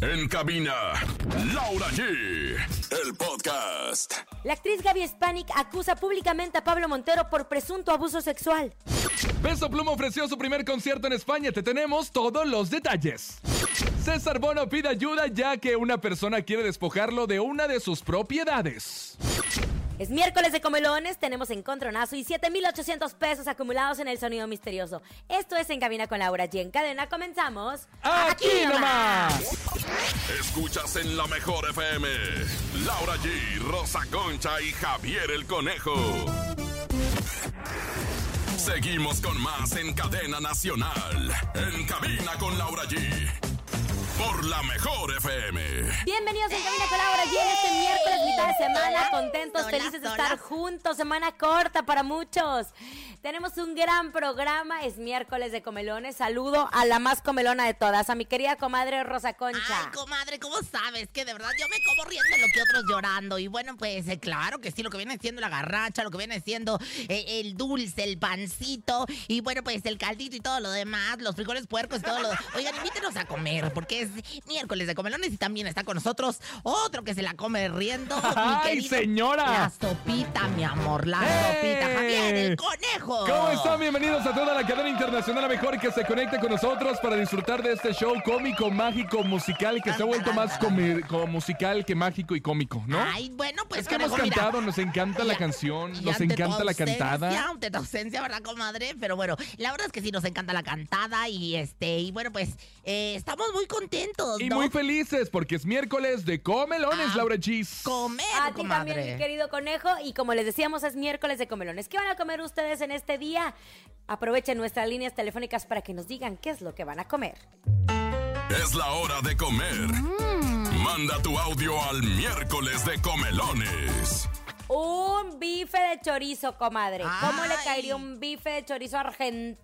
En cabina, Laura G. El podcast. La actriz Gaby Spanik acusa públicamente a Pablo Montero por presunto abuso sexual. Peso Pluma ofreció su primer concierto en España. Te tenemos todos los detalles. César Bono pide ayuda ya que una persona quiere despojarlo de una de sus propiedades. Es miércoles de comelones, tenemos encontronazo y 7,800 pesos acumulados en el sonido misterioso. Esto es En Cabina con Laura G. En cadena comenzamos. ¡Aquí nomás! Escuchas en la mejor FM. Laura G, Rosa Concha y Javier el Conejo. Seguimos con más en cadena nacional. En cabina con Laura G. Por la mejor FM. Bienvenidos en Cabina con Laura G. En este miércoles, mitad de semana, contentos, Hola, felices de estar juntos. Semana corta para muchos. Tenemos un gran programa, es miércoles de comelones. Saludo a la más comelona de todas, a mi querida comadre Rosa Concha. Ay, comadre, ¿cómo sabes? Que de verdad yo me como riendo lo que otros llorando. Y bueno, pues eh, claro que sí, lo que viene siendo la garracha, lo que viene siendo eh, el dulce, el pancito, y bueno, pues el caldito y todo lo demás, los frijoles puercos y todo lo Oigan, invítenos a comer, porque es miércoles de comelones y también está con nosotros otro que se la come riendo. mi ¡Ay, querido- señora! La sopita, mi amor, la ¡Eh! sopita. Javier, el conejo. ¿Cómo están? Bienvenidos a toda la cadena internacional, a mejor que se conecte con nosotros para disfrutar de este show cómico, mágico, musical, que se ha vuelto más como musical que mágico y cómico, ¿no? Ay, bueno, pues es que hemos mira, cantado, nos encanta la canción, nos encanta la cantada. Ante tu ausencia, ¿verdad, comadre? Pero bueno, la verdad es que sí nos encanta la cantada y este, y bueno, pues eh, estamos muy contentos, Y ¿no? muy felices porque es miércoles de comelones, Ah, Laura Gis. Comer, A ti comadre. también, mi querido conejo. Y como les decíamos, es miércoles de comelones. ¿Qué van a comer ustedes en este día? Aprovechen nuestras líneas telefónicas para que nos digan qué es lo que van a comer. Es la hora de comer. Manda tu audio al miércoles de comelones. Un bife de chorizo, comadre. ¿Cómo le caería un bife de chorizo argentino,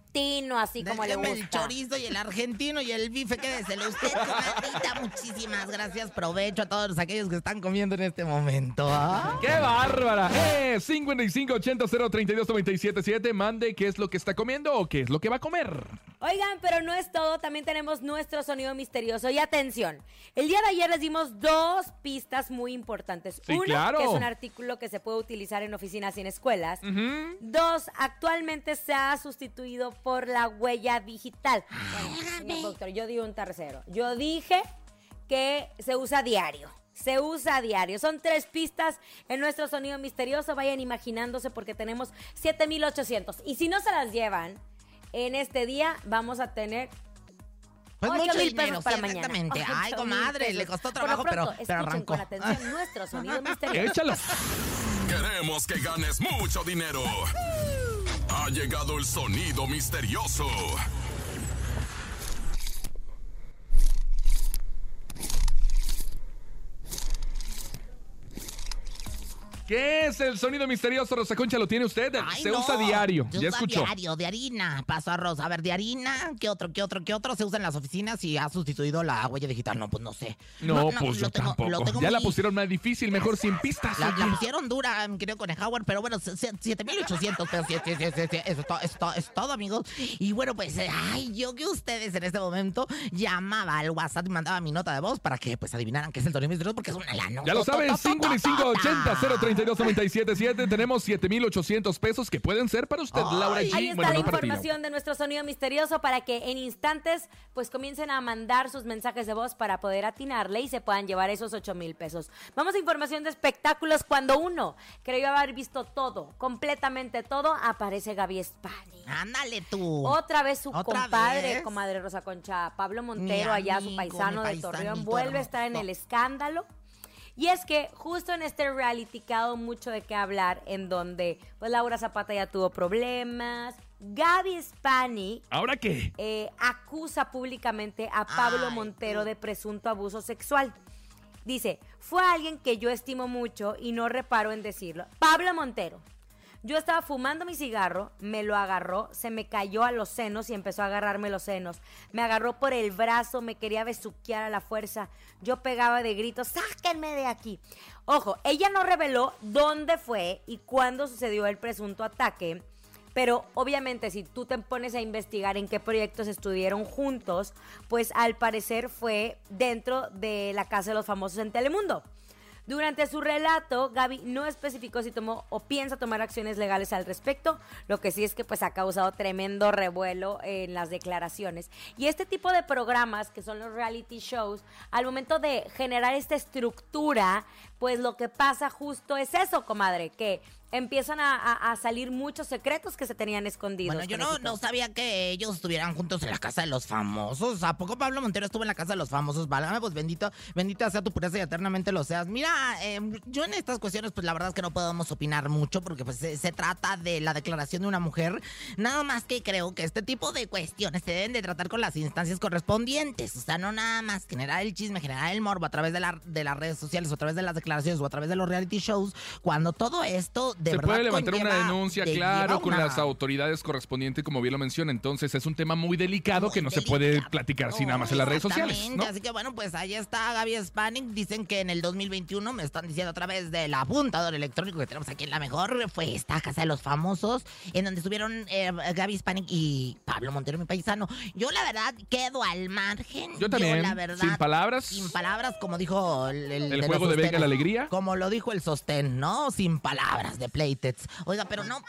así como le gusta? el chorizo y el argentino y el bife, quédeselo usted, comadrita. Muchísimas gracias. Provecho a todos aquellos que están comiendo en este momento. ¿ah? ¡Qué bárbara! Eh, 5580-032-977. Mande qué es lo que está comiendo o qué es lo que va a comer. Oigan, pero no es todo, también tenemos nuestro sonido misterioso. Y atención, el día de ayer les dimos dos pistas muy importantes. Sí, Uno, claro. que es un artículo que se puede utilizar en oficinas y en escuelas. Dos, actualmente se ha sustituido por la huella digital. Bueno, señor doctor, yo di un tercero. Yo dije que se usa diario. Se usa a diario. Son tres pistas en nuestro sonido misterioso. Vayan imaginándose porque tenemos 7800. Y si no se las llevan, en este día vamos a tener Pues Ocho mucho mil dinero, pesos para sí, mañana. exactamente. Ay, comadre, pesos. le costó trabajo, pero, pronto, pero escuchen arrancó. con atención nuestro sonido misterioso. Échalo. Queremos que ganes mucho dinero. Ha llegado el sonido misterioso. ¿Qué es el sonido misterioso, Rosa Concha? ¿Lo tiene usted? Ay, Se no. usa diario. Se ya usa escuchó. diario, de harina, paso arroz. A ver, de harina, ¿qué otro, qué otro, qué otro se usa en las oficinas y ha sustituido la huella digital? No, pues no sé. No, pues lo yo tengo- tampoco. lo tengo ya la pusieron más difícil, mejor sin pistas. La, pusieron dura, mi querido Conejauer, pero bueno, se- se- 7800 pesos. Sí, sí, sí, Eso es todo, es todo, es todo, amigos. Y bueno, pues, eh, ay, yo que ustedes en este momento llamaba al WhatsApp y mandaba mi nota de voz para que pues adivinaran qué es el torneo misterioso porque es una lana. Ya lo saben, 5580-032-977. Tenemos 7800 pesos que pueden ser para usted, Ay. Laura G. Ahí está bueno, la no información de nuestro sonido misterioso para que en instantes pues comiencen a mandar sus mensajes de voz para poder atinarle y se puedan llevar esos 8 mil pesos. Vamos a información de espectáculos cuando uno creyó haber visto todo, completamente todo, aparece Gaby Spani. Ándale tú. Otra vez su ¿Otra compadre, vez? comadre Rosa Concha, Pablo Montero, allá su paisano de Torreón, vuelve a estar en el escándalo. Y es que justo en este reality que ha dado mucho de qué hablar, en donde pues Laura Zapata ya tuvo problemas, Gaby Spani ¿Ahora qué? eh, acusa públicamente a Pablo Ay, Montero de presunto abuso sexual. Dice, fue alguien que yo estimo mucho y no reparo en decirlo. Pablo Montero. Yo estaba fumando mi cigarro, me lo agarró, se me cayó a los senos y empezó a agarrarme los senos. Me agarró por el brazo, me quería besuquear a la fuerza. Yo pegaba de gritos, sáquenme de aquí. Ojo, ella no reveló dónde fue y cuándo sucedió el presunto ataque, Pero obviamente si tú te pones a investigar en qué proyectos estuvieron juntos, pues al parecer fue dentro de la Casa de los Famosos en Telemundo. Durante su relato, Gaby no especificó si tomó o piensa tomar acciones legales al respecto. Lo que sí es que pues ha causado tremendo revuelo en las declaraciones. Y este tipo de programas, que son los reality shows, al momento de generar esta estructura, pues lo que pasa justo es eso, comadre, que empiezan a, salir muchos secretos que se tenían escondidos. Bueno, yo no, no, sabía que ellos estuvieran juntos en la casa de los famosos. ¿A poco Pablo Montero estuvo en la casa de los famosos? Válgame, pues bendito, bendita sea tu pureza y eternamente lo seas. Mira, em, yo en estas cuestiones, pues la verdad es que no podemos opinar mucho porque pues se, se, trata de la declaración de una mujer. Nada más que creo que este tipo de cuestiones se deben de tratar con las instancias correspondientes. O sea, no nada más generar el chisme, generar el morbo a través de, la, de las redes sociales o a través de las declaraciones o a través de los reality shows, cuando todo esto se puede levantar una denuncia, claro, con las autoridades correspondientes, como bien lo menciona. Entonces es un tema muy delicado que no se puede platicar así nada más en las redes sociales. Así que bueno, pues ahí está Gaby Spanning. Dicen que en el 2021, me están diciendo a través del apuntador electrónico que tenemos aquí en la mejor, fue esta casa de los famosos, en donde estuvieron eh, Gaby Spanning y Pablo Montero, mi paisano. Yo la verdad quedo al margen. Yo también. la verdad, sin palabras. Sin palabras, como dijo el, el, juego de Venga la Alegría. Como lo dijo el sostén, ¿no? Sin palabras de Playtest. Oiga, pero no,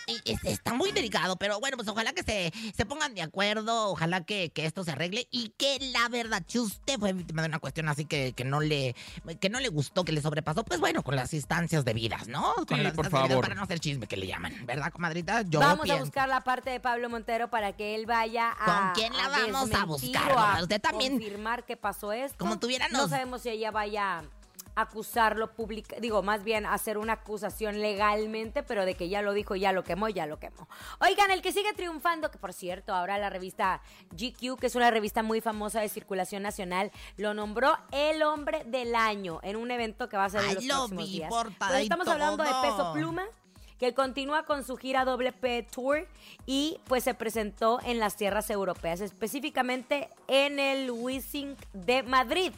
está muy delicado, pero bueno, pues ojalá que se, se pongan de acuerdo, ojalá que, esto se arregle y que la verdad, si usted fue víctima de una cuestión así que, que, no le, que no le gustó, que le sobrepasó, pues bueno, con las instancias debidas, ¿no? Con sí, por favor. para no hacer chisme que le llaman, ¿verdad, comadrita? Yo vamos a buscar la parte de Pablo Montero para que él vaya a. ¿Con quién la vamos a buscar? usted también. Confirmar que pasó esto. Como tuviera. No sabemos si ella vaya acusarlo público, digo, más bien hacer una acusación legalmente, pero de que ya lo dijo, ya lo quemó, ya lo quemó. Oigan, el que sigue triunfando, que por cierto, ahora la revista GQ, que es una revista muy famosa de circulación nacional, lo nombró el hombre del año en un evento que va a ser en los próximos días. Pues estamos hablando de Peso Pluma que continúa con su gira WP Tour y pues se presentó en las tierras europeas, específicamente en el Wissing de Madrid.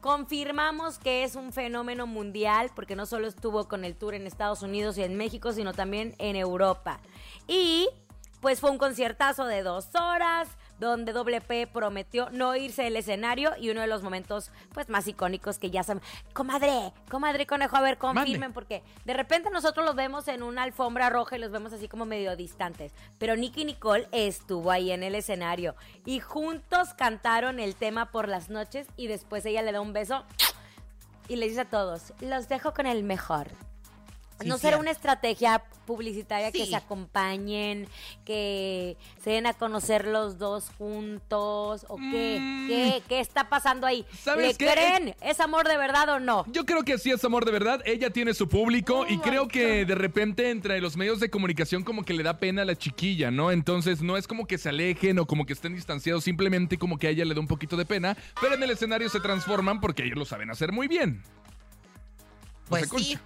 Confirmamos que es un fenómeno mundial porque no solo estuvo con el tour en Estados Unidos y en México, sino también en Europa. Y pues fue un conciertazo de dos horas donde WP prometió no irse del escenario y uno de los momentos pues más icónicos que ya saben, comadre, comadre conejo, a ver, confirmen, porque de repente nosotros los vemos en una alfombra roja y los vemos así como medio distantes, pero Nicky Nicole estuvo ahí en el escenario y juntos cantaron el tema por las noches y después ella le da un beso y le dice a todos, los dejo con el mejor. ¿No será una estrategia publicitaria que se acompañen, que se den a conocer los dos juntos? ¿O qué? Mm. ¿Qué? ¿Qué está pasando ahí? ¿Le creen? ¿Es amor de verdad o no? Yo creo que sí es amor de verdad. Ella tiene su público y creo que de repente entre los medios de comunicación como que le da pena a la chiquilla, ¿no? Entonces no es como que se alejen o como que estén distanciados, simplemente como que a ella le da un poquito de pena, pero en el escenario se transforman porque ellos lo saben hacer muy bien. Pues sí.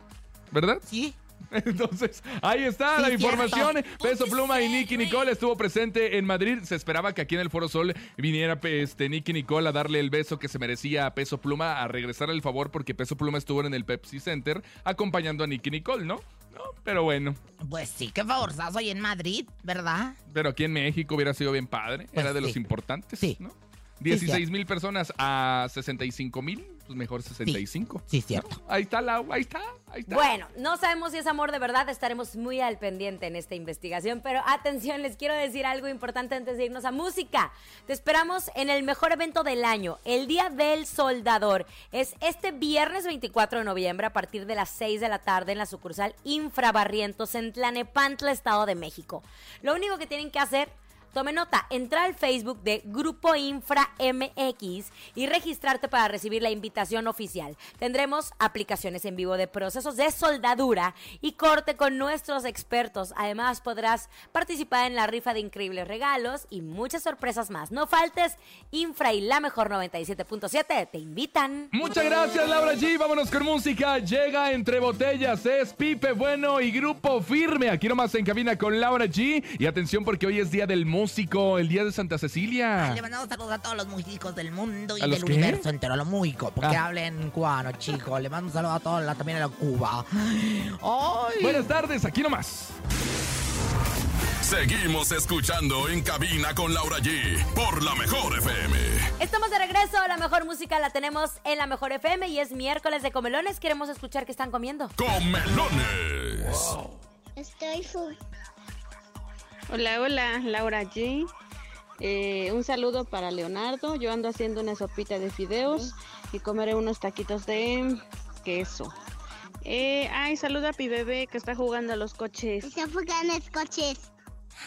¿Verdad? Sí. Entonces, ahí está la información. Peso Pluma y Nicky Nicole estuvo presente en Madrid. Se esperaba que aquí en el Foro Sol viniera este, Nicky Nicole a darle el beso que se merecía a Peso Pluma, a regresar el favor porque Peso Pluma estuvo en el Pepsi Center acompañando a Nicky Nicole, ¿no? No, pero bueno. Pues sí, qué favorzazo ahí en Madrid, ¿verdad? Pero aquí en México hubiera sido bien padre. Era pues de los importantes, sí. ¿no? 16 mil personas a 65 mil pues mejor 65. Sí, cierto. Ahí está la, ahí está, ahí está. Bueno, no sabemos si es amor de verdad, estaremos muy al pendiente en esta investigación, pero atención, les quiero decir algo importante antes de irnos a música. Te esperamos en el mejor evento del año, el Día del Soldador. Es este viernes 24 de noviembre a partir de las 6 de la tarde en la sucursal Infrabarrientos en Tlanepantla, Estado de México. Lo único que tienen que hacer Tome nota, entra al Facebook de Grupo Infra MX y registrarte para recibir la invitación oficial. Tendremos aplicaciones en vivo de procesos de soldadura y corte con nuestros expertos. Además, podrás participar en la rifa de increíbles regalos y muchas sorpresas más. No faltes, Infra y la mejor 97.7 te invitan. Muchas gracias, Laura G. Vámonos con música. Llega entre botellas. Es Pipe Bueno y Grupo Firme. Aquí nomás en cabina con Laura G. Y atención porque hoy es Día del Mundo músico, el día de Santa Cecilia. le mandamos saludos a todos los músicos del mundo y del universo entero, a los músicos, porque ah. hablen cubano, chicos. Le mando un saludo a todos, también a la Cuba. Buenas tardes, aquí nomás. Seguimos escuchando en cabina con Laura G por la mejor FM. Estamos de regreso, la mejor música la tenemos en la mejor FM y es miércoles de comelones. Queremos escuchar qué están comiendo. Comelones. Estoy full. Hola, hola, Laura G. Eh, un saludo para Leonardo. Yo ando haciendo una sopita de fideos y comeré unos taquitos de queso. Eh, ay, saluda a mi que está jugando a los coches. Estoy jugando los coches.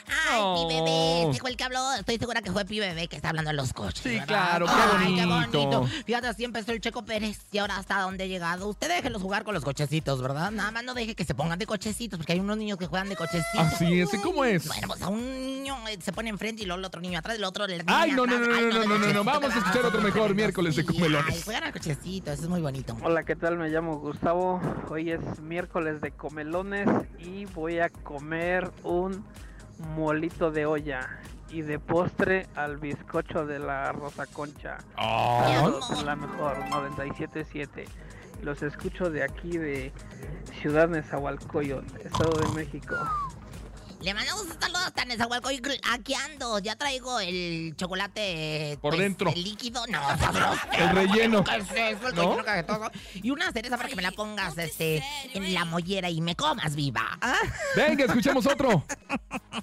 Ay, Oh. mi bebé, ¿te fue el que habló? Estoy segura que fue mi bebé que está hablando de los coches. Sí, ¿verdad? claro, qué Ay, qué bonito. bonito. Fíjate, así empezó el Checo Pérez y ahora hasta dónde ha llegado. Usted déjelos jugar con los cochecitos, ¿verdad? Nada más no deje que se pongan de cochecitos, porque hay unos niños que juegan de cochecitos. Así es, ¿cómo es? Bueno, pues a un niño eh, se pone enfrente y luego el otro niño atrás, el otro la Ay, no, no, atrás. no, Ay, no, no, no, no, no, vamos a escuchar otro mejor miércoles de comelones. Ay, juegan al cochecito, eso es muy bonito. Hola, ¿qué tal? Me llamo Gustavo. Hoy es miércoles de comelones y voy a comer un molito de olla y de postre al bizcocho de la Rosa Concha. Ah, Saludos en la mejor 977. Los escucho de aquí de Ciudad Nezahualcóyotl, Estado de México. Le mandamos un saludo hasta Nezahualcóyotl. Aquí ando. Ya traigo el chocolate. Por pues, dentro. El líquido. No, sabroso. El relleno. ¿No? Y una cereza para que me la pongas este, en la mollera y me comas viva. ¿Ah? Venga, escuchemos otro.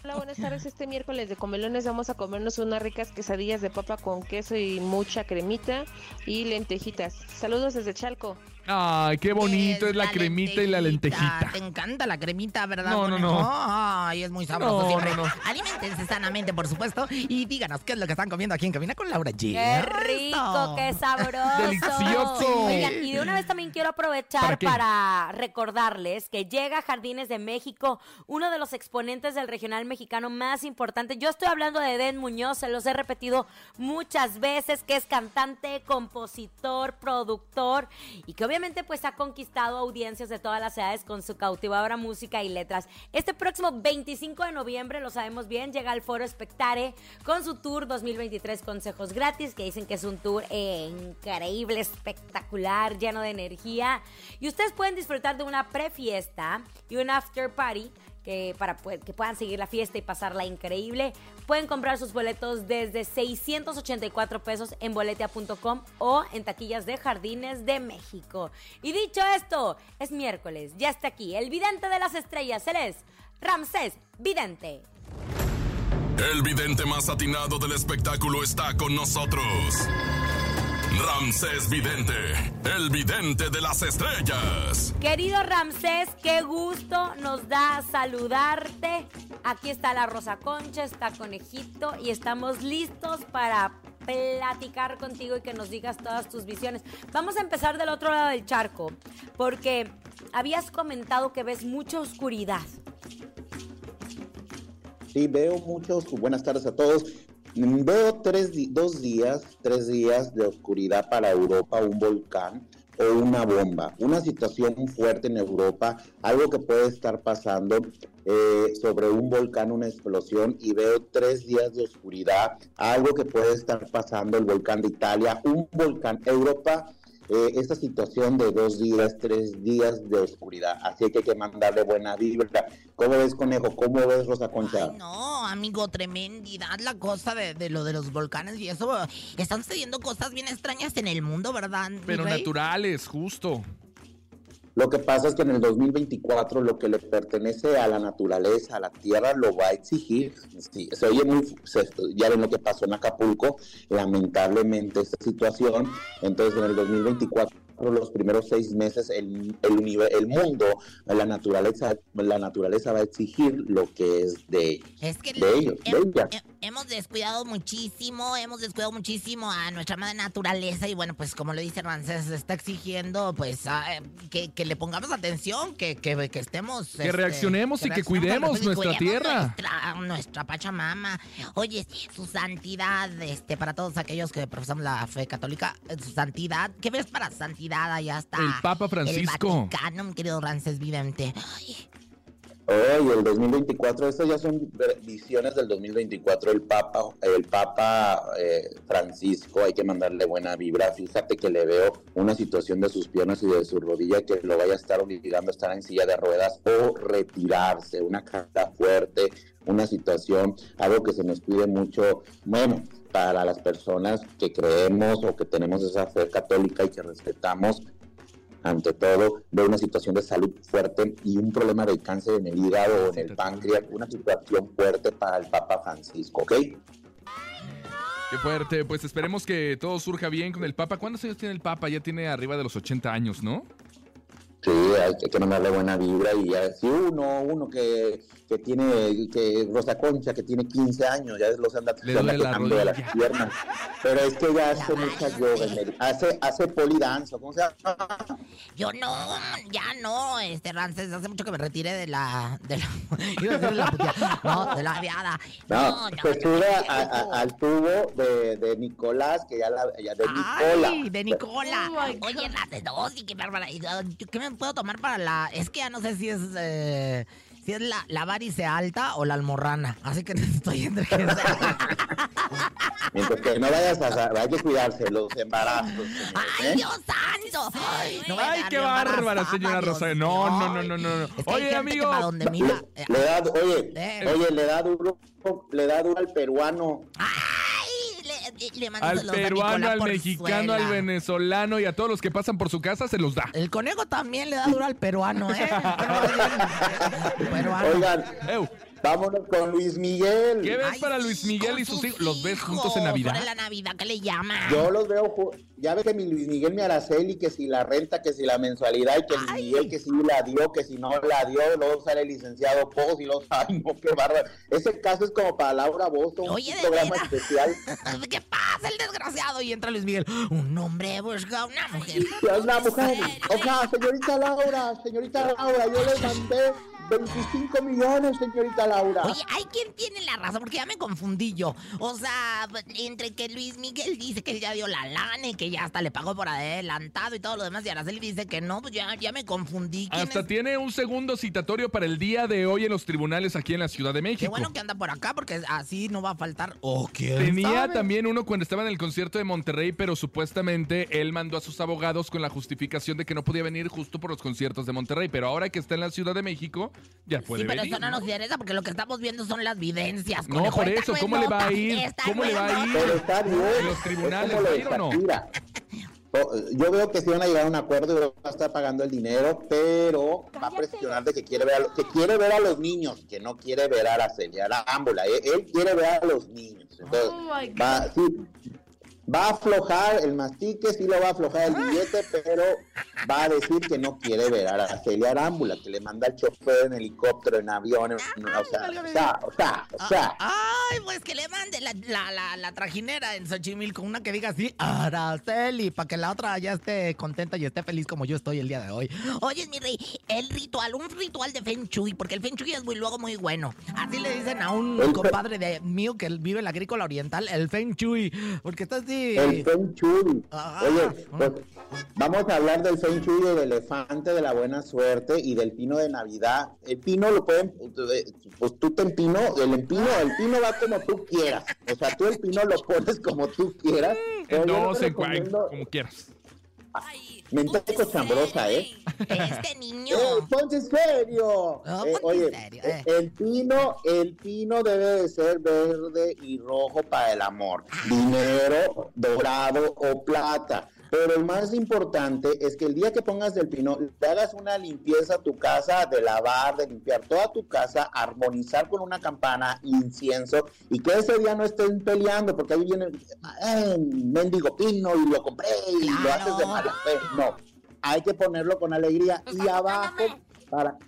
Hola, buenas tardes. Este miércoles de comelones vamos a comernos unas ricas quesadillas de papa con queso y mucha cremita y lentejitas. Saludos desde Chalco. Ay, qué bonito es la cremita y la lentejita. Te encanta la cremita, ¿verdad? No, no, no. Ay, es muy sabroso No, siempre. no, no. Aliméntense sanamente, por supuesto. Y díganos qué es lo que están comiendo aquí en Cabina con Laura G. ¡Qué rico, qué sabroso! Delicioso. Oigan, y de una vez también quiero aprovechar ¿Para recordarles que llega a Jardines de México, uno de los exponentes del regional mexicano más importante. Yo estoy hablando de Den Muñoz, se los he repetido muchas veces, que es cantante, compositor, productor y que obviamente pues ha conquistado audiencias de todas las edades con su cautivadora música y letras. Este próximo 25 de noviembre, lo sabemos bien, llega al Foro Espectare con su tour 2023 Consejos Gratis, que dicen que es un tour eh, increíble, espectacular, lleno de energía. Y ustedes pueden disfrutar de una prefiesta y un after party que para que puedan seguir la fiesta y pasarla increíble, pueden comprar sus boletos desde 684 pesos en boletia.com o en taquillas de Jardines de México. Y dicho esto, es miércoles, ya está aquí el vidente de las estrellas, él es Ramsés Vidente. El vidente más atinado del espectáculo está con nosotros. Ramsés Vidente, el vidente de las estrellas. Querido Ramsés, qué gusto nos da saludarte. Aquí está la Rosa Concha, está Conejito y estamos listos para platicar contigo y que nos digas todas tus visiones. Vamos a empezar del otro lado del charco, porque habías comentado que ves mucha oscuridad. Sí, veo muchos. Buenas tardes a todos. Veo tres, dos días, tres días de oscuridad para Europa, un volcán o una bomba. Una situación fuerte en Europa, algo que puede estar pasando eh, sobre un volcán, una explosión, y veo tres días de oscuridad, algo que puede estar pasando el volcán de Italia, un volcán. Europa eh, esta situación de dos días, tres días de oscuridad. Así que hay que mandarle buena vibra. ¿Cómo ves, Conejo? ¿Cómo ves, Rosa Concha? Ay, no, amigo, tremendidad la cosa de, de lo de los volcanes y eso. Están sucediendo cosas bien extrañas en el mundo, ¿verdad? Pero rey? naturales, justo. Lo que pasa es que en el 2024 lo que le pertenece a la naturaleza, a la tierra, lo va a exigir. Sí, se oye muy, se- ya ven lo que pasó en Acapulco, lamentablemente esta situación. Entonces en el 2024 los primeros seis meses el, el, el mundo, la naturaleza, la naturaleza va a exigir lo que es de ellos. Es que De ellos, de ellas. hem- hemos descuidado muchísimo, hemos descuidado muchísimo a nuestra madre naturaleza y bueno, pues como lo dice Rancés, se está exigiendo pues a- que, que le pongamos atención, que, que, que estemos... este, Que reaccionemos y que cuidemos y nuestra tierra. Nuestra, nuestra Pachamama. Oye, su santidad, este, para todos aquellos que profesamos la fe católica, eh, su santidad, ¿qué ves para santidad? Allá está El Papa Francisco. El Vaticano, mi querido Rancés Vidente. Ay, Oye, el 2024, estas ya son visiones del 2024. El Papa, el Papa eh, Francisco, hay que mandarle buena vibra. Fíjate que le veo una situación de sus piernas y de su rodilla que lo vaya a estar obligando a estar en silla de ruedas o retirarse. Una carga fuerte, una situación, algo que se nos pide mucho. Bueno, para las personas que creemos o que tenemos esa fe católica y que respetamos, ante todo, de una situación de salud fuerte y un problema de cáncer en el hígado o en el páncreas, una situación fuerte para el Papa Francisco, ¿ok? Qué fuerte, pues esperemos que todo surja bien con el Papa. ¿Cuántos años tiene el Papa? Ya tiene arriba de los 80 años, ¿no? Sí, hay que, mandarle buena vibra y ya, si uno, uno que, que tiene, que Rosa Concha, que tiene 15 años, ya los anda, Le la tocando de las piernas. Pero es que ya hace mucha yoga, hace, hace polidanza, ¿cómo se llama? Yo no, ya no, este Rances, hace mucho que me retiré de la, de la, iba a decir la puteada, no, de la viada. No, se sube a- a- al tubo de, de Nicolás, que ya la, ya de Nicola. Ay, de Nicola. Oye, Rances, no, sí, qué bárbara. Y, ah, ¿Qué me puedo tomar para la, es que ya no sé si es, eh, si es la, la varice alta o la almorrana, así que estoy entre que sea. Mientras que no vayas a, hay que cuidarse los embarazos. señores, ¡Ay, ¿eh? Dios santo! no voy a Ay, qué bárbara, señora Rosario. No, no, no, no, no. no. Es que hay Oye, amigo. para donde mira, eh, Le da, oye, Eh. oye, le da duro, le da duro al peruano. ¡Ay! Le, mando Al saludos a peruano, al mexicano, al venezolano y a todos los que pasan por su casa se los da. El conejo también le da duro al peruano, ¿eh? peruano. Oigan, Ew, vámonos con Luis Miguel. ¿Qué ves Ay, para Luis Miguel y sus hijos? ¿Los ves juntos en. Navidad? La Navidad, ¿qué le llama? Yo los veo, ya ve que mi Luis Miguel, mi Araceli, que si la renta, que si la mensualidad, y que Luis. Miguel, que si la dio, que si no la dio, luego sale el licenciado Pos y los, ay, no, qué bárbaro. Ese caso es como para Laura Bozo, un Oye, programa especial. ¿Qué pasa, el desgraciado? Y entra Luis Miguel. Un hombre busca una mujer. Una mujer, o sea, señorita Laura, señorita Laura, yo le mandé 25 millones, señorita Laura. Oye, hay quien tiene la razón, porque ya me confundí yo. O sea, entre que Luis Miguel dice que él ya dio la lana y que ya hasta le pagó por adelantado y todo lo demás, y Araceli dice que no, pues ya, ya me confundí. ¿Quién Hasta es? tiene un segundo citatorio para el día de hoy en los tribunales aquí en la Ciudad de Qué México. bueno que anda por acá, porque así no va a faltar. ¿O quién Tenía sabe? también uno cuando estaba en el concierto de Monterrey, pero supuestamente él mandó a sus abogados con la justificación de que no podía venir justo por los conciertos de Monterrey. Pero ahora que está en la Ciudad de México, ya puede Sí, pero venir. eso no nos interesa porque lo que estamos viendo son las vivencias. No, conejo. por eso, no es ¿cómo le va a ir? esta ¿Cómo no le va a ir? Pero está bien. ¿En los tribunales va a ir o no? Yo veo que sí van a llegar a un acuerdo y va a estar pagando el dinero, pero va a presionar de que quiere ver a, lo- que quiere ver a los niños, que no quiere ver a Araceli Arámbula. Él, él quiere ver a los niños. Entonces, va, sí, va a aflojar el mastique, sí lo va a aflojar el billete, pero va a decir que no quiere ver a Araceli Arámbula, que le manda al chofer en helicóptero, en avión, en- o sea, o sea, o sea, o sea. Ay, pues que le mande la, la, la, la trajinera en Xochimilco, una que diga así, Araceli, para que la otra ya esté contenta y esté feliz como yo estoy el día de hoy. Oye, mi rey, el ritual, un ritual de Feng Shui, porque el Feng Shui es muy luego muy bueno. Así le dicen a un El compadre de mío que vive en la agrícola oriental, el Feng Shui, porque está así... El Feng Shui. Ah. Oye, pues vamos a hablar del Feng Del elefante de la buena suerte y del pino de Navidad. El pino lo pueden, pues tú te empino, el empino, el pino va como tú quieras. O sea, tú el pino lo pones como tú quieras. pero En dos, en como quieras. Mente cochambrosa, ¿eh? Este niño... ¡Eh, ponte en serio! No, Eh, ponte oye, en serio, eh. el pino, el pino debe de ser verde y rojo para el amor. Dinero, dorado o plata. Pero el más importante es que el día que pongas el pino, te hagas una limpieza a tu casa, de lavar, de limpiar toda tu casa, armonizar con una campana, incienso, y que ese día no estén peleando, porque ahí viene, "Ay, mendigo pino, y lo compré, y lo haces de mala fe. No, hay que ponerlo con alegría. Y abajo, para,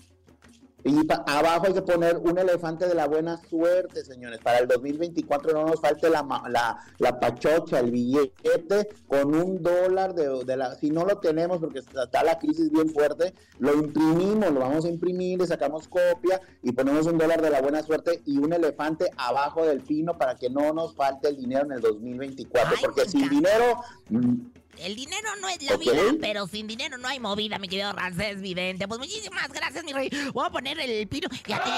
y abajo hay que poner un elefante de la buena suerte, señores. Para el 2024 no nos falte la, la, la pachocha, el billete con un dólar de, de la... Si no lo tenemos porque está la crisis bien fuerte, lo imprimimos, lo vamos a imprimir, le sacamos copia y ponemos un dólar de la buena suerte y un elefante abajo del pino para que no nos falte el dinero en el 2024. Ay, porque sin dinero... El dinero no es la vida, pero sin dinero no hay movida, mi querido Rancés Vidente. Pues muchísimas gracias, mi rey. Voy a poner el pino. Fíjate,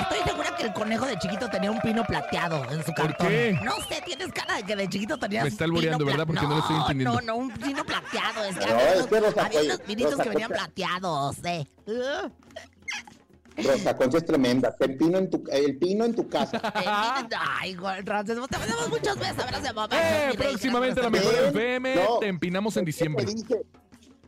estoy segura que el conejo de chiquito tenía un pino plateado en su ¿Por cartón. qué? No sé, tienes cara de que de chiquito tenías Me está pla- ¿verdad? Porque no lo estoy entendiendo. No, no, un pino plateado. Es que No, había es unos, que había unos Concha- pinitos que venían plateados, eh. Rosa Concha es tremenda. El pino en tu, el pino en tu casa. Ay, Rancés, te mandamos muchos besos. Abrazos, mamá. Eh, próximamente la mejor Ten- FM. no, Te empinamos en diciembre.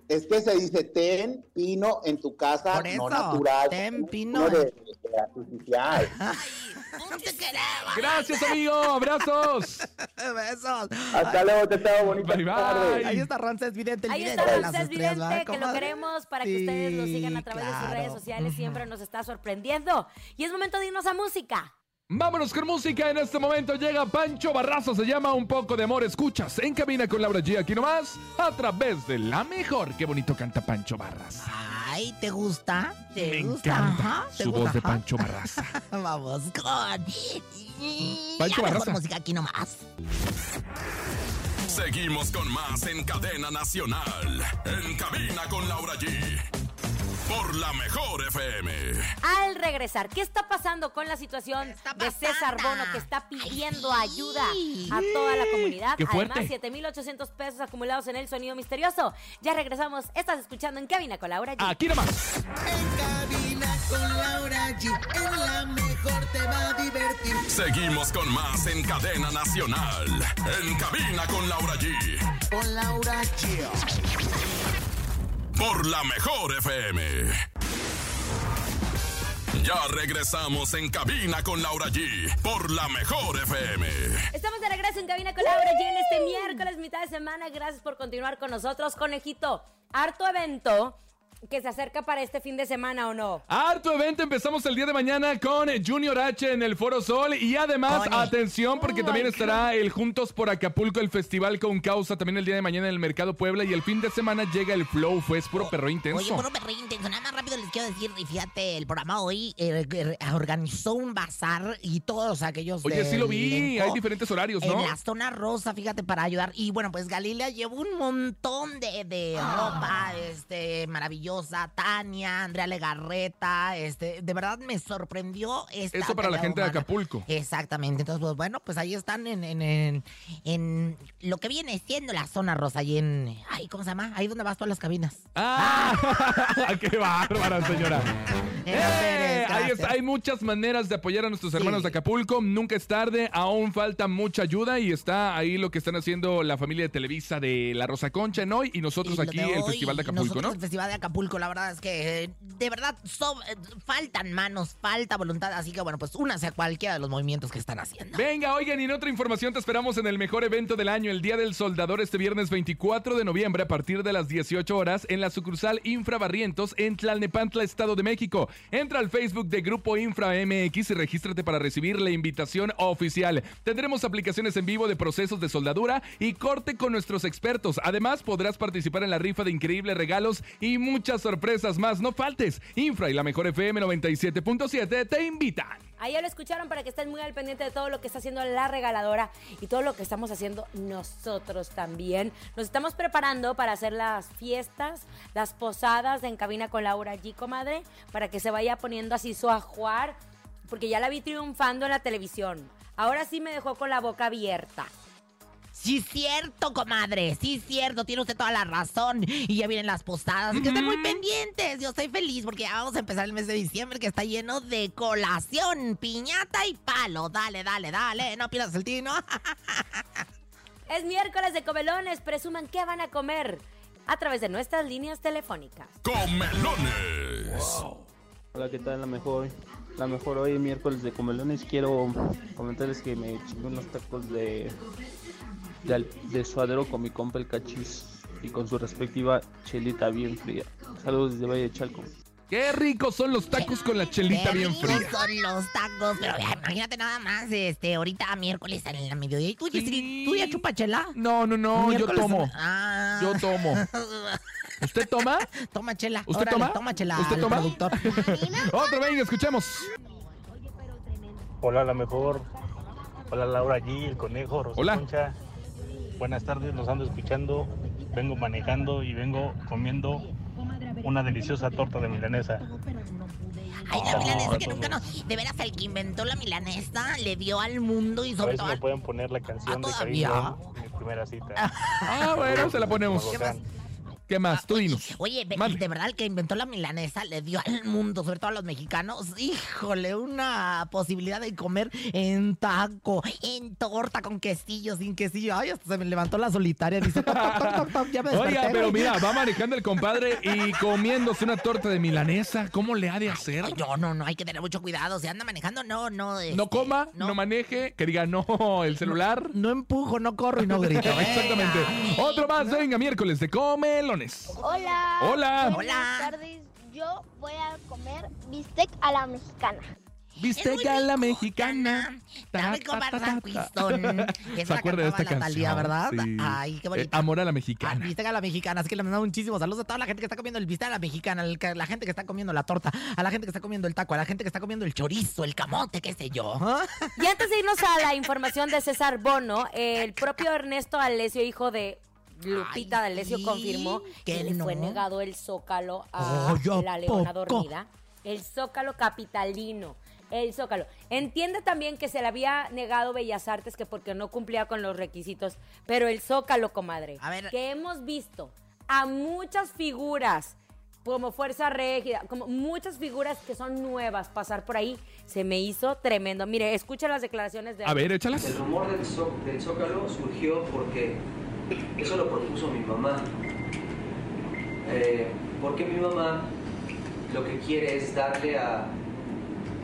Es que se dice ten pino en tu casa, Por no eso, natural. ten no pino de, en- de artificial. Te queremos. Gracias, amigo. Abrazos. Besos. Hasta luego, te estaba bonita Bye, bye. tarde. Ahí está Rancés Vidente, el Ahí está estrellas, Vidente, ¿verdad, que lo queremos para que ustedes lo sigan a través de sus redes sociales. Siempre nos está sorprendiendo. Y es momento de irnos a música. Vámonos con música. En este momento llega Pancho Barrazo. Se llama Un poco de amor. Escuchas en cabina con Laura G. Aquí nomás. A través de la mejor. Qué bonito canta Pancho Barras. Ay, ¿te gusta? ¿Te Me gusta? encanta Ajá, ¿te su gusta? voz de. Pancho Barraza. Vamos con... Pancho la mejor Barraza. música aquí nomás. Seguimos con más en cadena nacional. En cabina con Laura G. Por la mejor FM. Al regresar, ¿qué está pasando con la situación de César? Bono que está pidiendo Ay, ayuda a toda la comunidad? Qué fuerte. Además, 7,800 pesos acumulados en el sonido misterioso. Ya regresamos. Estás escuchando en cabina con Laura G. Aquí nomás. En cabina con Laura G. En la mejor te va a divertir. Seguimos con más en cadena nacional. En cabina con Laura G. Con Laura G. Por la mejor FM. Ya regresamos en cabina con Laura G. Por la mejor FM. Estamos de regreso en cabina con Laura G en este miércoles, mitad de semana. Gracias por continuar con nosotros, conejito. Harto evento que se acerca para este fin de semana o no. Harto evento, empezamos el día de mañana con Junior H en el Foro Sol y además, atención, porque Oh también estará el Juntos por Acapulco, el festival con causa también el día de mañana en el Mercado Puebla y el fin de semana llega el Flow Fest, puro perro intenso. Oye, puro perro intenso. Nada más rápido les quiero decir, y fíjate, el programa hoy eh, eh, organizó un bazar y todos aquellos Oye, sí lo vi, elenco hay diferentes horarios, ¿no? En la zona rosa, fíjate, para ayudar. Y bueno, pues Galilea llevó un montón de, de ropa, este, maravillosa. Tania, Andrea Legarreta, este, de verdad me sorprendió esta Eso para la gente de. Acapulco. Exactamente. Entonces, pues bueno, pues ahí están en, en, en, en lo que viene siendo la zona rosa, ahí en. Ay, ¿cómo se llama? Ahí donde vas a las cabinas. ¡Ah! ¡Qué bárbara, señora! ¡Eh! Ahí está, hay muchas maneras de apoyar a nuestros Sí. hermanos de Acapulco. Nunca es tarde, aún falta mucha ayuda y está ahí lo que están haciendo la familia de Televisa de La Rosa Concha en hoy y nosotros Y aquí el Festival de Acapulco, ¿no? El Festival de Acapulco, la verdad es que eh, de verdad eh, faltan manos, falta voluntad, así que bueno, pues únase a cualquiera de los movimientos que están haciendo. Venga, oigan, y en otra información te esperamos en el mejor evento del año, el Día del Soldador, este viernes 24 de noviembre a partir de las 18 horas en la sucursal Infra Barrientos en Tlalnepantla, Estado de México. Entra al Facebook de Grupo Infra MX y regístrate para recibir la invitación oficial. Tendremos aplicaciones en vivo de procesos de soldadura y corte con nuestros expertos. Además, podrás participar en la rifa de increíbles regalos y muchas sorpresas más. No faltes. Infra y la mejor FM 97.7 te invitan. Ahí ya lo escucharon para que estén muy al pendiente de todo lo que está haciendo la regaladora y todo lo que estamos haciendo nosotros también. Nos estamos preparando para hacer las fiestas, las posadas En Cabina con Laura G, comadre, para que se vaya poniendo así su ajuar, porque ya la vi triunfando en la televisión. Ahora sí me dejó con la boca abierta. Sí, cierto, comadre. Sí, cierto. Tiene usted toda la razón. Y ya vienen las posadas. Así que estén muy pendientes. Yo estoy feliz porque ya vamos a empezar el mes de diciembre que está lleno de colación, piñata y palo. Dale, dale, dale. No pierdas el tino. Es miércoles de comelones, presuman qué van a comer a través de nuestras líneas telefónicas. Comelones. Hola, ¿qué tal? La mejor, la mejor hoy miércoles de comelones. Quiero comentarles que me chingué unos tacos de, de, de suadero con mi compa el cachis y con su respectiva chelita bien fría. Saludos desde Valle de Chalco. Qué ricos son los tacos con la chelita Qué bien ricos fría. son los tacos. Pero ya, imagínate nada más, este, ahorita miércoles en la mediodía. ¿Y tú, Yesri, ¿tú ya chupa chela? No, no, no, yo tomo. Ah. Yo tomo. ¿Usted toma? Toma chela. ¿Usted Órale, toma? Toma chela. ¿Usted toma? productor. Otro, venga, escuchemos. Hola, la mejor. Hola, Laura G, el conejo, Rosa Hola. Concha. Buenas tardes, nos ando escuchando vengo manejando y vengo comiendo una deliciosa torta de milanesa. Ay, la milanesa que nunca no. De veras, el que inventó la milanesa le dio al mundo y A sobre ver si todo me pueden poner la canción ¿Ah, de en mi primera cita. Ah, bueno, se la ponemos. ¿Qué más? ¿Qué más? Tú dinos. Oye, Mande. de verdad, el que inventó la milanesa le dio al mundo, sobre todo a los mexicanos, híjole, una posibilidad de comer en taco, en torta, con quesillo, sin quesillo. Ay, hasta se me levantó la solitaria. Dice, toc, toc, toc, ya me Oiga, pero mira, va manejando el compadre y comiéndose una torta de milanesa. ¿Cómo le ha de hacer? Ay, no, no, no, hay que tener mucho cuidado. Si anda manejando, no, no. este, No coma, no. maneje, que diga no el celular. No empujo, no corro y no grito. ¿eh? Exactamente. Otro más, venga, miércoles de comelones. Hola. Hola. Buenas tardes. Yo voy a comer bistec a la mexicana. Bistec a la mexicana. Está rico, Barranquistón. ¿Se acuerda de esta la canción? Talía, ¿verdad? Sí. Ay, qué bonito. Eh, amor a la mexicana. Bistec a la mexicana, así que le mandamos muchísimos saludos a toda la gente que está comiendo el bistec a la mexicana, la gente que está comiendo la torta, a la gente que está comiendo el taco, a la gente que está comiendo el chorizo, el camote, qué sé yo. ¿ah? Y antes de irnos a la información de César Bono, el propio Ernesto Alesio, hijo de Lupita D'Alessio, confirmó que, que le fue negado el zócalo a Ay, ¿a la leona poco? dormida. El zócalo capitalino. El zócalo. Entiende también que se le había negado Bellas Artes que porque no cumplía con los requisitos, pero el zócalo, comadre. A ver. Que hemos visto a muchas figuras como Fuerza Régida, como muchas figuras que son nuevas pasar por ahí, se me hizo tremendo. Mire, escucha las declaraciones de... A ver, échalas. El rumor del, zó- del Zócalo surgió porque eso lo propuso mi mamá. Eh, porque mi mamá lo que quiere es darle a,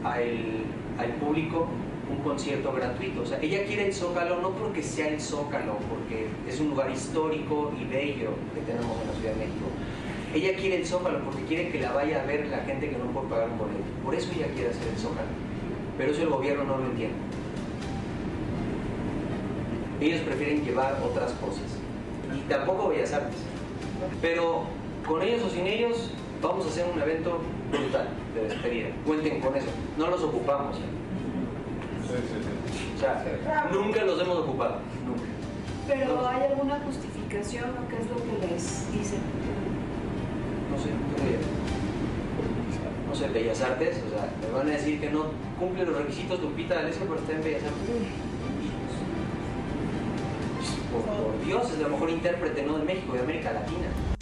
a el- al público un concierto gratuito. O sea, ella quiere el Zócalo no porque sea el Zócalo, porque es un lugar histórico y bello que tenemos en la Ciudad de México. Ella quiere el Zócalo porque quiere que la vaya a ver la gente que no puede pagar un boleto. Por eso ella quiere hacer el Zócalo. Pero eso el gobierno no lo entiende. Ellos prefieren llevar otras cosas. Y tampoco Bellas Artes. Pero con ellos o sin ellos, vamos a hacer un evento brutal de despedida. Cuenten con eso. No los ocupamos. O sea, nunca los hemos ocupado. Nunca. Pero ¿hay alguna justificación o qué es lo que les dicen? No sé, no tengo idea. No sé, Bellas Artes, o sea, me van a decir que no cumple los requisitos Lupita D'Alessio para estar en Bellas Artes. Dios, es la mejor intérprete, no de México, de América Latina.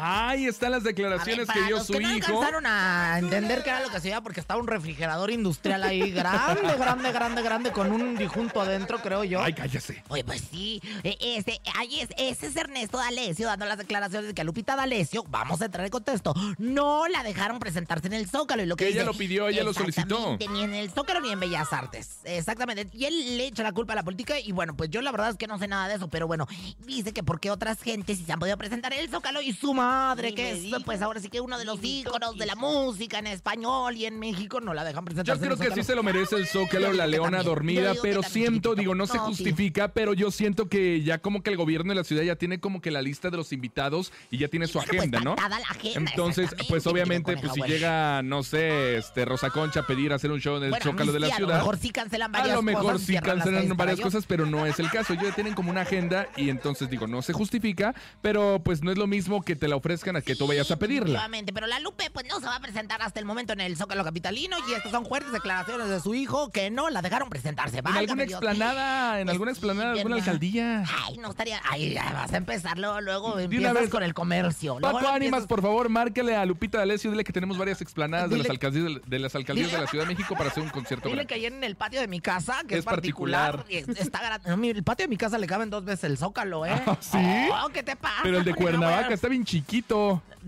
Ahí están las declaraciones que dio su que no hijo. alcanzaron a entender qué era lo que iba porque estaba un refrigerador industrial ahí grande, grande, grande, grande con un dijunto adentro, creo yo. Ay, cállese. Oye, pues sí, eh, este, ahí es, ese es Ernesto D'Alessio dando las declaraciones de que a Lupita D'Alessio, vamos a entrar en contexto, no la dejaron presentarse en el Zócalo y lo que Que ella lo pidió, ella lo solicitó. Ni en el Zócalo ni en Bellas Artes, exactamente. Y él le echa la culpa a la política y bueno, pues yo la verdad es que no sé nada de eso, pero bueno, dice que porque otras gentes sí se han podido presentar en el Zócalo y su madre, que es pues ahora sí que uno de los íconos de la música en español y en México no la dejan Yo presentarse creo que sí se lo merece el Zócalo, la leona también. Yo dormida, pero siento, digo, no se sí. justifica, pero yo siento que ya como que el gobierno de la ciudad ya tiene como que la lista de los invitados y ya tiene su Bueno, pues, agenda, ¿no? la agenda, Entonces, pues obviamente, pues si llega, no sé, este Rosa Concha a pedir hacer un show en el Bueno, Zócalo de la ciudad. A lo mejor sí cancelan varias A lo mejor cosas, sí cancelan varias cosas, pero no es el caso. Ellos tienen como una agenda y entonces digo, no se justifica, pero pues no es lo mismo que te la ofrezcan a que tú vayas a pedirla. Pero la Lupe pues no se va a presentar hasta el momento en el Zócalo Capitalino y estas son fuertes declaraciones de su hijo que no la dejaron presentarse. En alguna Dios. explanada, en alguna explanada, alguna alcaldía. Ay, no estaría... Ay, vas a empezar luego, una empiezas vez. con el comercio. Paco Ánimas, por favor, márcale a Lupita D'Alessio, dile que tenemos varias explanadas de las Dile- alcaldías, de las alcaldías de la Ciudad de México para hacer un concierto Dile grande. que ahí en el patio de mi casa, que es, Es particular, particular. y es- está grande. No, el patio de mi casa le caben dos veces el zócalo, ¿eh? ¿Sí? Oh, ¿Qué te pasa? Pero el de? Cuernavaca Bueno, está bien chiquito.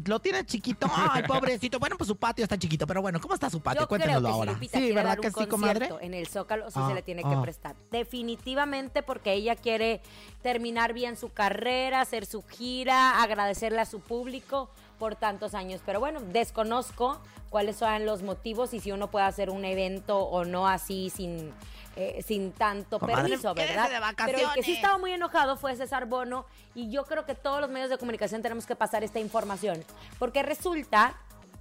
Lo tiene chiquito. Ay, pobrecito. Bueno, pues su patio está chiquito, pero bueno, ¿cómo está su patio? Yo Cuéntenoslo creo que ahora. si Lupita sí, quiere ¿verdad dar que un sí, comadre? en el Zócalo, sí Ah, se le tiene ah. que prestar. Definitivamente porque ella quiere terminar bien su carrera, hacer su gira, agradecerle a su público por tantos años. Pero bueno, desconozco cuáles son los motivos y si uno puede hacer un evento o no así sin... eh, sin tanto Comadre, permiso, ¿verdad? de Pero el que vacaciones. sí estaba muy enojado fue César Bono y yo creo que todos los medios de comunicación tenemos que pasar esta información porque resulta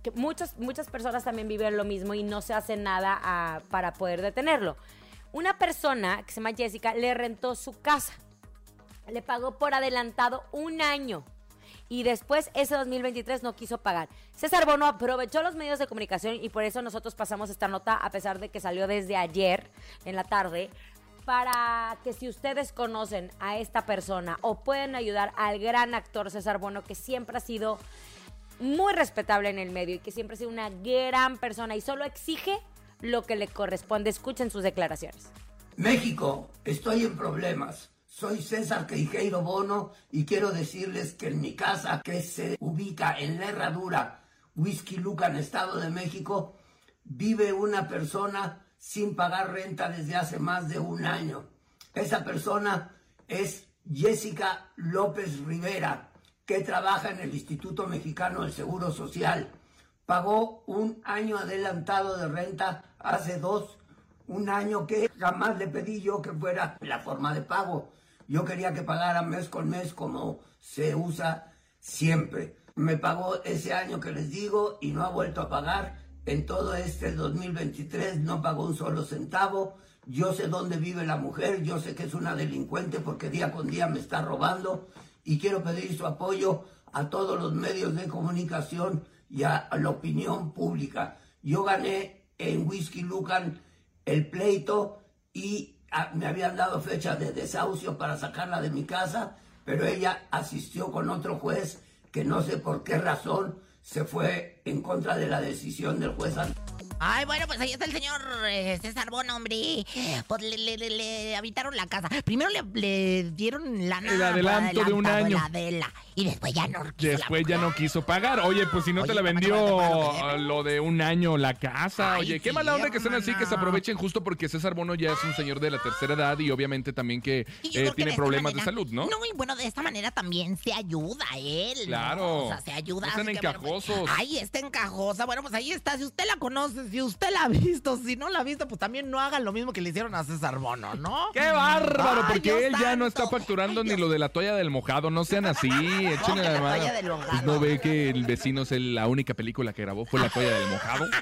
que muchas, muchas personas también viven lo mismo y no se hace nada ah, para poder detenerlo. Una persona que se llama Jessica le rentó su casa. le pagó por adelantado un año. Y después ese 2023 no quiso pagar. César Bono aprovechó los medios de comunicación y por eso nosotros pasamos esta nota, a pesar de que salió desde ayer en la tarde, para que si ustedes conocen a esta persona o pueden ayudar al gran actor César Bono, que siempre ha sido muy respetable en el medio y que siempre ha sido una gran persona y solo exige lo que le corresponde. Escuchen sus declaraciones. México, estoy en problemas. Soy César Queijeiro Bono y quiero decirles que en mi casa, que se ubica en la herradura Whisky Luca en Estado de México, vive una persona sin pagar renta desde hace más de un año. Esa persona es Jessica López Rivera, que trabaja en el Instituto Mexicano del Seguro Social. Pagó un año adelantado de renta hace dos, un año que jamás le pedí yo que fuera la forma de pago. Yo quería que pagara mes con mes como se usa siempre. Me pagó ese año que les digo y no ha vuelto a pagar. En todo este 2023 no pagó un solo centavo. Yo sé dónde vive la mujer, yo sé que es una delincuente porque día con día me está robando y quiero pedir su apoyo a todos los medios de comunicación y a, la opinión pública. Yo gané en Whisky Lucan el pleito y me habían dado fecha de desahucio para sacarla de mi casa, pero ella asistió con otro juez que no sé por qué razón se fue en contra de la decisión del juez. Ay, bueno, pues ahí está el señor eh, César Bono, hombre. Pues le, le, le- le habitaron la casa. Primero le, le dieron lana El adelanto de un año. la vela. Y después ya no quiso Después ya no quiso pagar. Oye, pues si no te la no lo vendió lo de un año la casa. Ay, Oye, qué sí, mala onda que sean así, que se aprovechen justo porque César Bono ya es un señor de la tercera edad y obviamente también que eh, que tiene de problemas de salud, ¿no? No, y bueno, de esta manera también se ayuda él. ¿no? Claro. O sea, se ayuda. No bueno, pues, encajosos. Ahí está encajosa. Bueno, pues ahí está. Si usted la conoce, si usted la ha visto, si no la ha visto, pues también no hagan lo mismo que le hicieron a César Bono, ¿no? ¡Qué bárbaro! Ay, Porque él ya no está facturando ni lo de la toalla del mojado. No sean así. Échenle la la mano. toalla del mojado. Pues no ve que el vecino es la única película que grabó fue la toalla del mojado.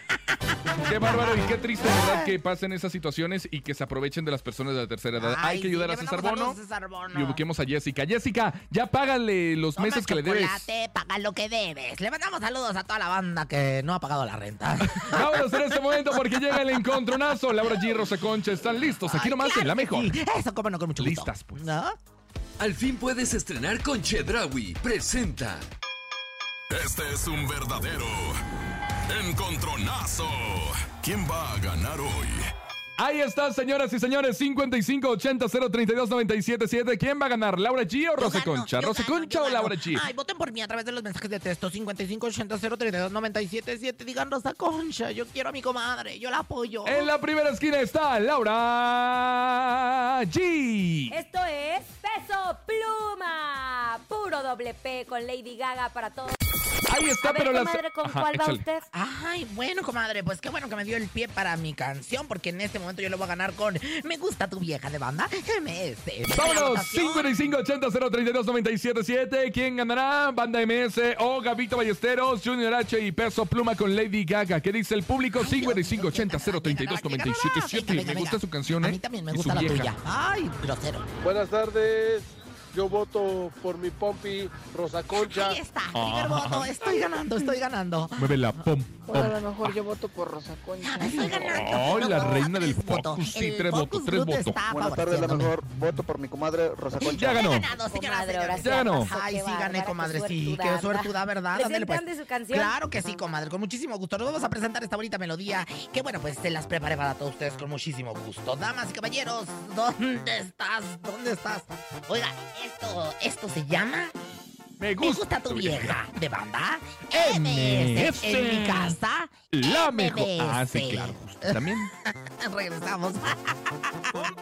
Qué bárbaro y qué triste, ¿verdad? Que pasen esas situaciones y que se aprovechen de las personas de la tercera edad. Ay, Hay que ayudar sí, a César Bono. saludos a César Bono. Y ubiquemos a Jessica. Jessica, ya págale los Toma meses que le debes. paga lo que debes. Le mandamos saludos a toda la banda que no ha pagado la renta. Vámonos en este momento porque llega el encontronazo. Laura G. y Rosa Concha están listos. Aquí nomás en la mejor. Sí, eso, cómo no, con mucho gusto. Listas, pues. ¿No? Al fin puedes estrenar con Chedrawi. Presenta. Este es un verdadero encontronazo. ¿Quién va a ganar hoy? Ahí está, señoras y señores. 5580-032-977. ¿Quién va a ganar? ¿Laura G. o Rosa Concha? ¿Rosa Concha o Laura G? Ay, voten por mí a través de los mensajes de texto 5580-032-977. Digan Rosa Concha, yo quiero a mi comadre, yo la apoyo. En la primera esquina está Laura G. Esto es Peso Pluma, puro doble P con Lady Gaga para todos. Ahí está, A ver, pero las. comadre, ¿con Ajá, cuál va usted? Ay, bueno, comadre, pues qué bueno que me dio el pie para mi canción, porque en este momento yo lo voy a ganar con Me gusta tu vieja de banda MS. Vámonos, 5580-032-977. ¿Quién ganará? ¿Banda MS o Gabito Ballesteros, Junior H y Peso Pluma con Lady Gaga? ¿Qué dice el público? 5580-032-977. Me gusta su canción, ¿eh? A mí también me gusta la vieja. tuya. Ay, grosero. Buenas tardes. Yo voto por mi pompi Rosa Concha. Ahí está, primer voto, estoy ganando, estoy ganando. Muévela, pom, Bueno, a lo mejor yo voto por Rosa Concha. Estoy ganando. Oh, la reina del focus. Sí, tres votos, tres votos. Buenas tardes, la mejor. Voto por mi comadre Rosa Concha. Ya ganó. Ya ganó. Ay, sí, gané, comadre, sí, qué suertuda. ¿verdad? Ándale, pues. ¿Presentan de su canción? Claro que sí, comadre, con muchísimo gusto. Nos vamos a presentar esta bonita melodía que, bueno, pues se las preparé para todos ustedes con muchísimo gusto. Damas y caballeros, ¿dónde estás? ¿Dónde estás? Oiga, esto, esto se llama... Me Me gusta, gusta tu vieja de banda MS. En mi casa La mejor. Ah, sí, claro. También. Regresamos.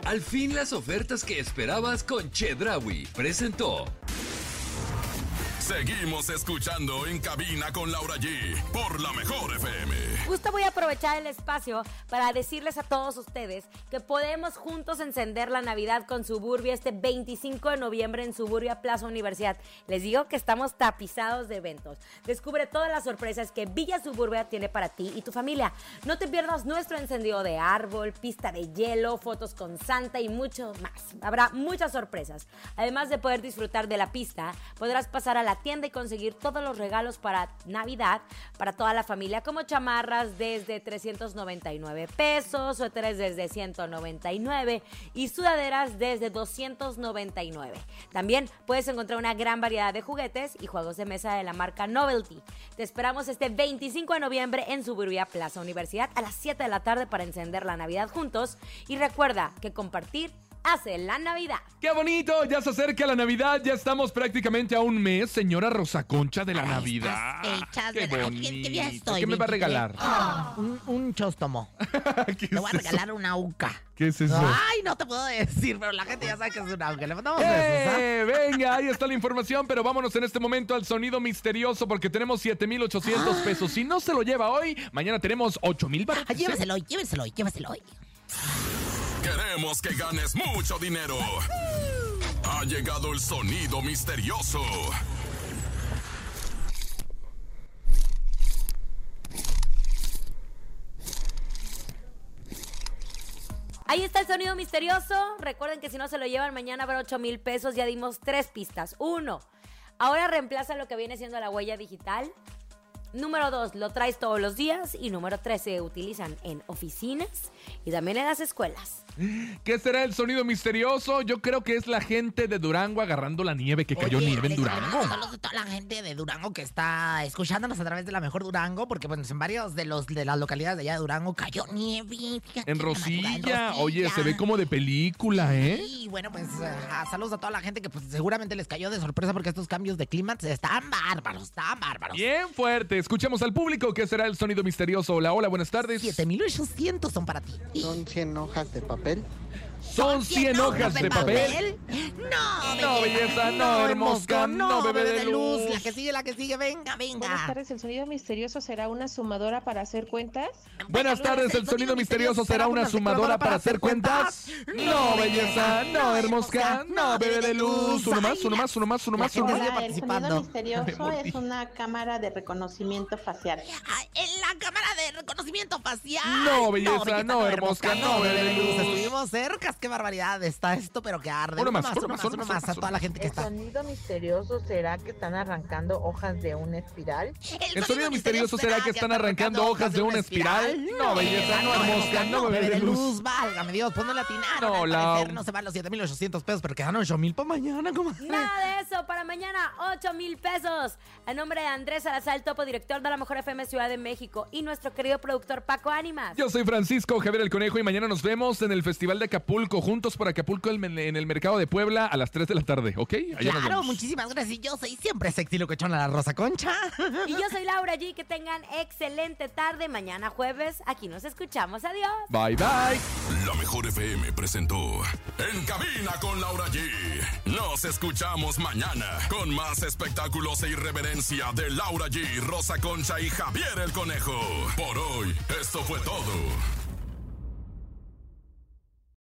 Al fin las ofertas que esperabas con Chedrawi. Presentó. Seguimos escuchando en cabina con Laura G por la mejor FM. Justo voy a aprovechar el espacio para decirles a todos ustedes que podemos juntos encender la Navidad con Suburbia este 25 de noviembre en Suburbia Plaza Universidad. Les digo que estamos tapizados de eventos. Descubre todas las sorpresas que Villa Suburbia tiene para ti y tu familia. No te pierdas nuestro encendido de árbol, pista de hielo, fotos con Santa y mucho más. Habrá muchas sorpresas. Además de poder disfrutar de la pista, podrás pasar a la tienda y conseguir todos los regalos para Navidad para toda la familia, como chamarras desde 399 pesos, suéteres desde 199 y sudaderas desde 299. También puedes encontrar una gran variedad de juguetes y juegos de mesa de la marca Novelty. Te esperamos este 25 de noviembre en Suburbia Plaza Universidad a las 7 de la tarde para encender la Navidad juntos y recuerda que compartir hace la Navidad. ¡Qué bonito! Ya se acerca la Navidad, ya estamos prácticamente a un mes, señora Rosa Concha de la Navidad. hechas ¡Qué de bonito! ¿Qué- qué estoy, ¿Qué me va a 23? regalar? Ah, un, un chóstomo. ¿Qué Te voy a regalar una uca. ¿Qué es eso? Ay, no te puedo decir, pero la gente ya sabe que es una uca. Le mandamos besos, ¿ah? ¡Eh! Venga, ahí está la información, pero vámonos en este momento al sonido misterioso porque tenemos 7,800 pesos. Si no se lo lleva hoy, mañana tenemos 8,000 baros. Ah, lléveselo hoy, lléveselo hoy, lléveselo hoy. Queremos que ganes mucho dinero. Ha llegado el sonido misterioso. Ahí está el sonido misterioso. Recuerden que si no se lo llevan mañana habrá 8 mil pesos. Ya dimos tres pistas. Uno, ahora reemplaza lo que viene siendo la huella digital. Número dos, lo traes todos los días. Y número tres, se utilizan en oficinas y también en las escuelas. ¿Qué será el sonido misterioso? Yo creo que es la gente de Durango agarrando la nieve, que cayó Oye, nieve en Durango. Saludos a toda la gente de Durango que está escuchándonos a través de la mejor Durango, porque bueno, en varios de los de las localidades de allá de Durango cayó nieve. fíjate, En Rosilla, oye, se ve como de película, ¿eh? Y bueno, pues ah, saludos a toda la gente que pues seguramente les cayó de sorpresa porque estos cambios de clima están bárbaros, están bárbaros. Bien fuerte. Escuchemos al público. ¿Qué será el sonido misterioso? Hola, hola, buenas tardes. 7800 son para ti. Son 100 hojas de papel. pele. Son 100 hojas de papel. No, No, belleza, no, hermosa, no, bebé de luz. La que sigue, la que sigue, venga, venga. Buenas tardes, el sonido misterioso será una sumadora para hacer cuentas. Buenas tardes, el sonido misterioso será una sumadora para hacer cuentas. No, belleza, no, hermosa, no, bebé de luz. Uno más, uno más, uno más, uno más, uno más. Hola, el sonido misterioso es una cámara de reconocimiento facial. En la cámara de reconocimiento facial. No, belleza, no, hermosa, no, bebé de luz. Estuvimos cerca, qué barbaridad está esto, pero que arde. Uno más, uno uno más, más, uno uno más, a toda la gente que El está. sonido misterioso será que están arrancando hojas de una espiral. El sonido misterioso será que están arrancando hojas de una espiral. No, belleza, no, hermosa, no, bebé de luz. Válgame Dios, pues no le atinaron. No, la- no se van los 7800 pesos, pero quedaron 8000 para mañana, comadre. Nada de eso, para mañana 8 mil pesos. A nombre de Andrés Salazar, el topo director de la Mejor FM Ciudad de México y nuestro querido productor Paco Ánimas. Yo soy Francisco Javier el Conejo y mañana nos vemos en el Festival de Acapulco, juntos por Acapulco en en el Mercado de Puebla a las 3 de la tarde, ¿ok? Allá Claro, muchísimas gracias. Yo soy siempre sexy locochona la Rosa Concha. Y yo soy Laura G. Que tengan excelente tarde. Mañana jueves, aquí nos escuchamos. Adiós. Bye, bye. La mejor FM presentó En Cabina con Laura G. Nos escuchamos mañana con más espectáculos e irreverencia de Laura G, Rosa Concha y Javier el Conejo. Por hoy, esto fue todo.